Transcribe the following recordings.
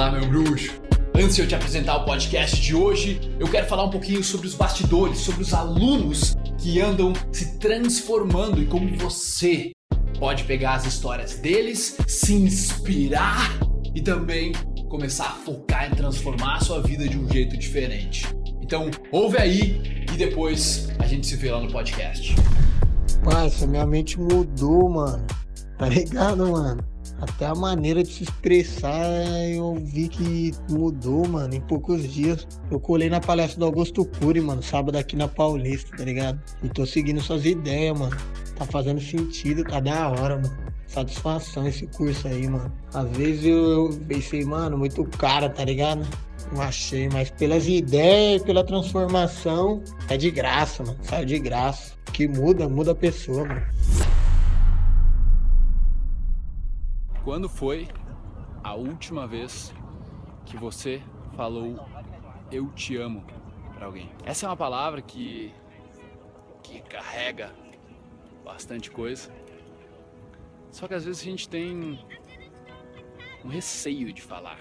Fala, meu bruxo! Antes de eu te apresentar o podcast de hoje, eu quero falar um pouquinho sobre os bastidores, sobre os alunos que andam se transformando e como você pode pegar as histórias deles, se inspirar e também começar a focar em transformar a sua vida de um jeito diferente. Então, ouve aí e depois a gente se vê lá no podcast. Parça, minha mente mudou, mano. Tá ligado, mano? Até a maneira de se expressar eu vi que mudou, mano, em poucos dias. Eu colei na palestra do Augusto Cury, mano, sábado aqui na Paulista, tá ligado? E tô seguindo suas ideias, mano. Tá fazendo sentido, tá da hora, mano. Satisfação esse curso aí, mano. Às vezes eu, eu pensei, mano, muito caro, tá ligado? Não achei, mas pelas ideias, pela transformação, é de graça, mano. Saiu de graça. Que muda, muda a pessoa, mano. Quando foi a última vez que você falou eu te amo para alguém? Essa é uma palavra que que carrega bastante coisa. Só que às vezes a gente tem um receio de falar.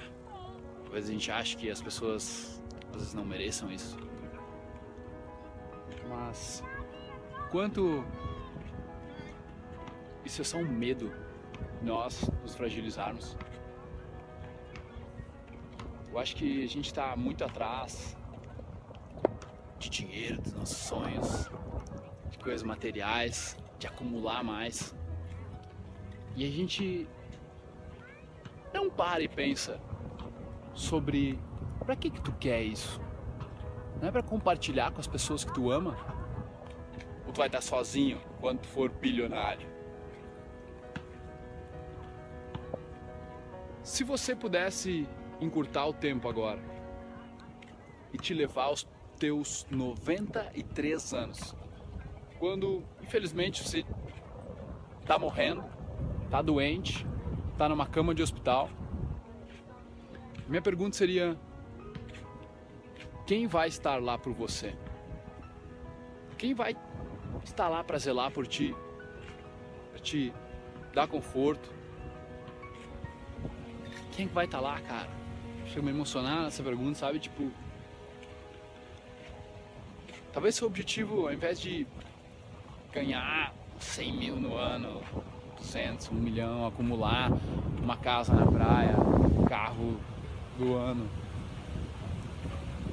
Talvez a gente ache que as pessoas às vezes não mereçam isso. Mas quanto isso é só um medo nós nos fragilizarmos. Eu acho que a gente está muito atrás de dinheiro, dos nossos sonhos, de coisas materiais, de acumular mais. E a gente não para e pensa sobre para que que tu quer isso? Não é para compartilhar com as pessoas que tu ama? Ou tu vai estar sozinho quando tu for bilionário? Se você pudesse encurtar o tempo agora e te levar aos teus 93 anos, quando infelizmente você está morrendo, está doente, está numa cama de hospital, minha pergunta seria: quem vai estar lá por você? Quem vai estar lá para zelar por ti, para te dar conforto? Quem vai estar lá, cara? Chego a me emocionar nessa pergunta, sabe? Tipo, talvez seu objetivo, ao invés de ganhar 100 mil no ano, 200, 1 milhão, acumular uma casa na praia, um carro do ano.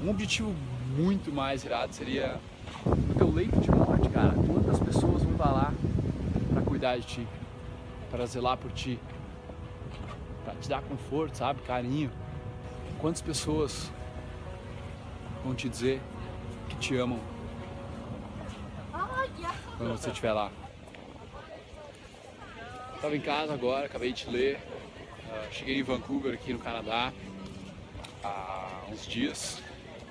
Um objetivo muito mais irado seria o teu leito de morte, cara. Quantas pessoas vão estar lá para cuidar de ti, para zelar por ti, para te dar conforto, sabe, carinho. Quantas pessoas vão te dizer que te amam quando você estiver lá? Estava em casa agora, acabei de ler. Uh, cheguei em Vancouver, aqui no Canadá, há uns dias.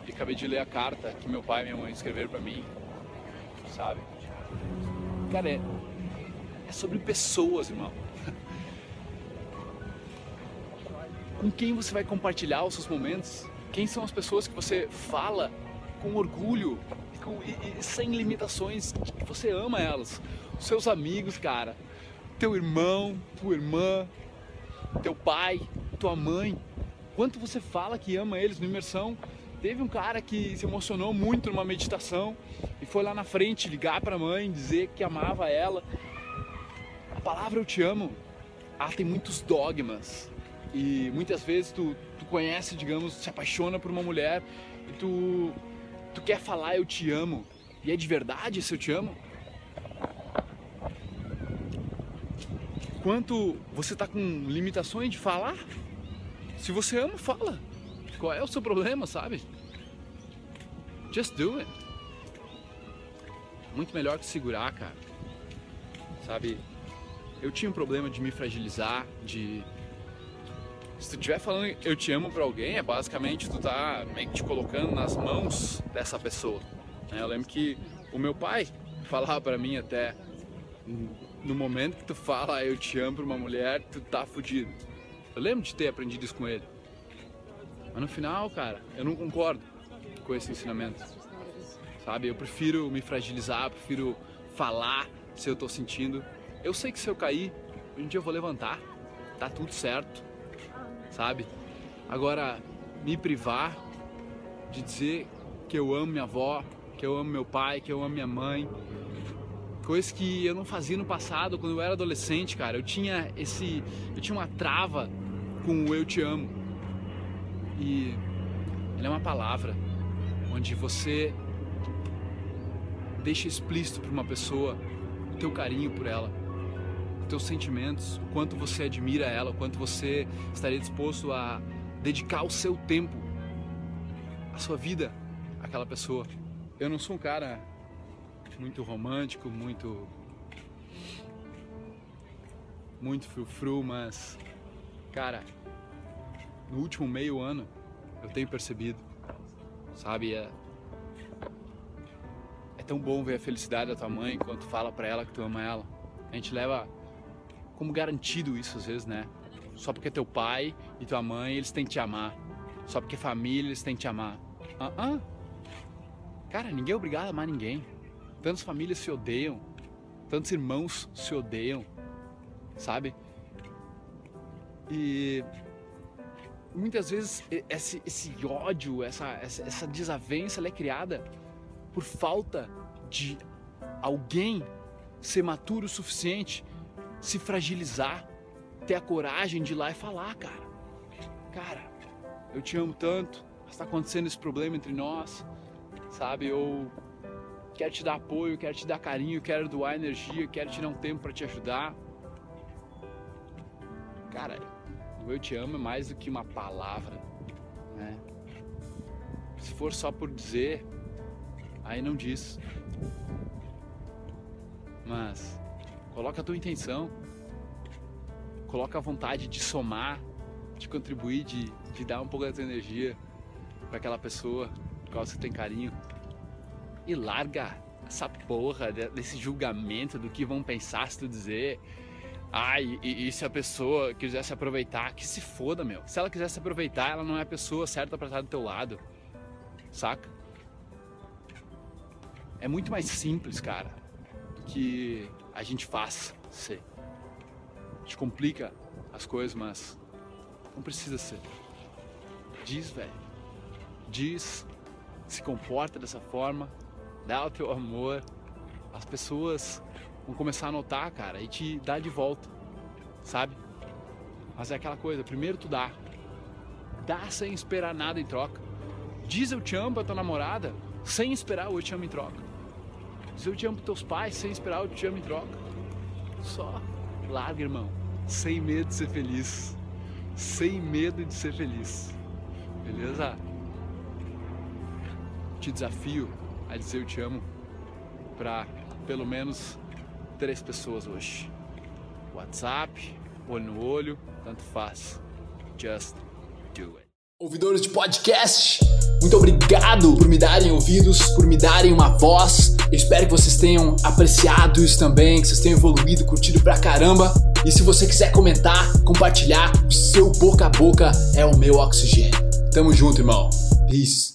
E acabei de ler a carta que meu pai e minha mãe escreveram para mim, sabe? Cara, é, é sobre pessoas, irmão. Com quem você vai compartilhar os seus momentos? Quem são as pessoas que você fala com orgulho e, com, e, e sem limitações, que você ama elas? Os seus amigos, cara teu irmão, tua irmã, teu pai, tua mãe. Quanto você fala que ama eles no imersão? Teve um cara que se emocionou muito numa meditação e foi lá na frente ligar para a mãe, dizer que amava ela. A palavra eu te amo, ela tem muitos dogmas. E muitas vezes tu, tu conhece, digamos, se apaixona por uma mulher e tu, tu quer falar eu te amo. E é de verdade esse eu te amo? Quanto você está com limitações de falar, se você ama, fala. Qual é o seu problema, sabe? Just do it. Muito melhor que segurar, cara. Sabe? Eu tinha um problema de me fragilizar, de se tu estiver falando eu te amo para alguém, é basicamente tu tá meio que te colocando nas mãos dessa pessoa. Né? Eu lembro que o meu pai falava para mim até no momento que tu fala eu te amo pra uma mulher, tu tá fudido. Eu lembro de ter aprendido isso com ele. Mas no final, cara, eu não concordo com esse ensinamento. Sabe? Eu prefiro me fragilizar, prefiro falar se eu tô sentindo. Eu sei que se eu cair, um dia eu vou levantar. Tá tudo certo. Sabe? Agora, me privar de dizer que eu amo minha avó, que eu amo meu pai, que eu amo minha mãe. Coisa que eu não fazia no passado, quando eu era adolescente, cara. Eu tinha esse. Eu tinha uma trava com o eu te amo. E ele é uma palavra onde você deixa explícito para uma pessoa o teu carinho por ela, teus sentimentos, o quanto você admira ela, o quanto você estaria disposto a dedicar o seu tempo, a sua vida àquela pessoa. Eu não sou um cara muito romântico, muito muito frufru, mas cara, no último meio ano eu tenho percebido, sabe, é, é tão bom ver a felicidade da tua mãe enquanto fala para ela que tu ama ela. A gente leva como garantido isso às vezes, né? Só porque é teu pai e tua mãe, eles têm que te amar. Só porque é família, eles têm que te amar. Ah, uh -uh. Cara, ninguém é obrigado a amar ninguém. Tantas famílias se odeiam, tantos irmãos se odeiam, sabe? E muitas vezes esse, esse ódio, essa, essa, essa desavença, é criada por falta de alguém ser maturo o suficiente, se fragilizar, ter a coragem de ir lá e falar, cara. Cara, eu te amo tanto, está acontecendo esse problema entre nós, sabe? Eu quero te dar apoio, quero te dar carinho, quero doar energia, quero te dar um tempo para te ajudar. Cara, o eu te amo é mais do que uma palavra, né? Se for só por dizer, aí não diz. Mas coloca a tua intenção, coloca a vontade de somar, de contribuir, de, de dar um pouco da tua energia para aquela pessoa por qual você tem carinho. E larga essa porra desse julgamento do que vão pensar se tu dizer ah, e, e, se a pessoa quiser se aproveitar, que se foda, meu. Se ela quiser se aproveitar, ela não é a pessoa certa para estar do teu lado. Saca? É muito mais simples, cara, do que a gente faz ser. A gente complica as coisas, mas não precisa ser. Diz, velho. Diz, se comporta dessa forma, dá o teu amor. As pessoas vão começar a notar, cara, e te dar de volta, sabe? Mas é aquela coisa, primeiro tu dá. Dá sem esperar nada em troca. Diz eu te amo pra tua namorada sem esperar o eu te amo em troca. Diz eu te amo pros teus pais sem esperar eu te amo em troca. Só larga, irmão. Sem medo de ser feliz. Sem medo de ser feliz. Beleza? Te desafio a dizer eu te amo para pelo menos três pessoas hoje. WhatsApp, olho no olho, tanto faz. Just do it. Ouvidores de podcast, muito obrigado por me darem ouvidos, por me darem uma voz. Eu espero que vocês tenham apreciado isso também, que vocês tenham evoluído, curtido pra caramba. E se você quiser comentar, compartilhar, o seu boca a boca é o meu oxigênio. Tamo junto, irmão. Peace.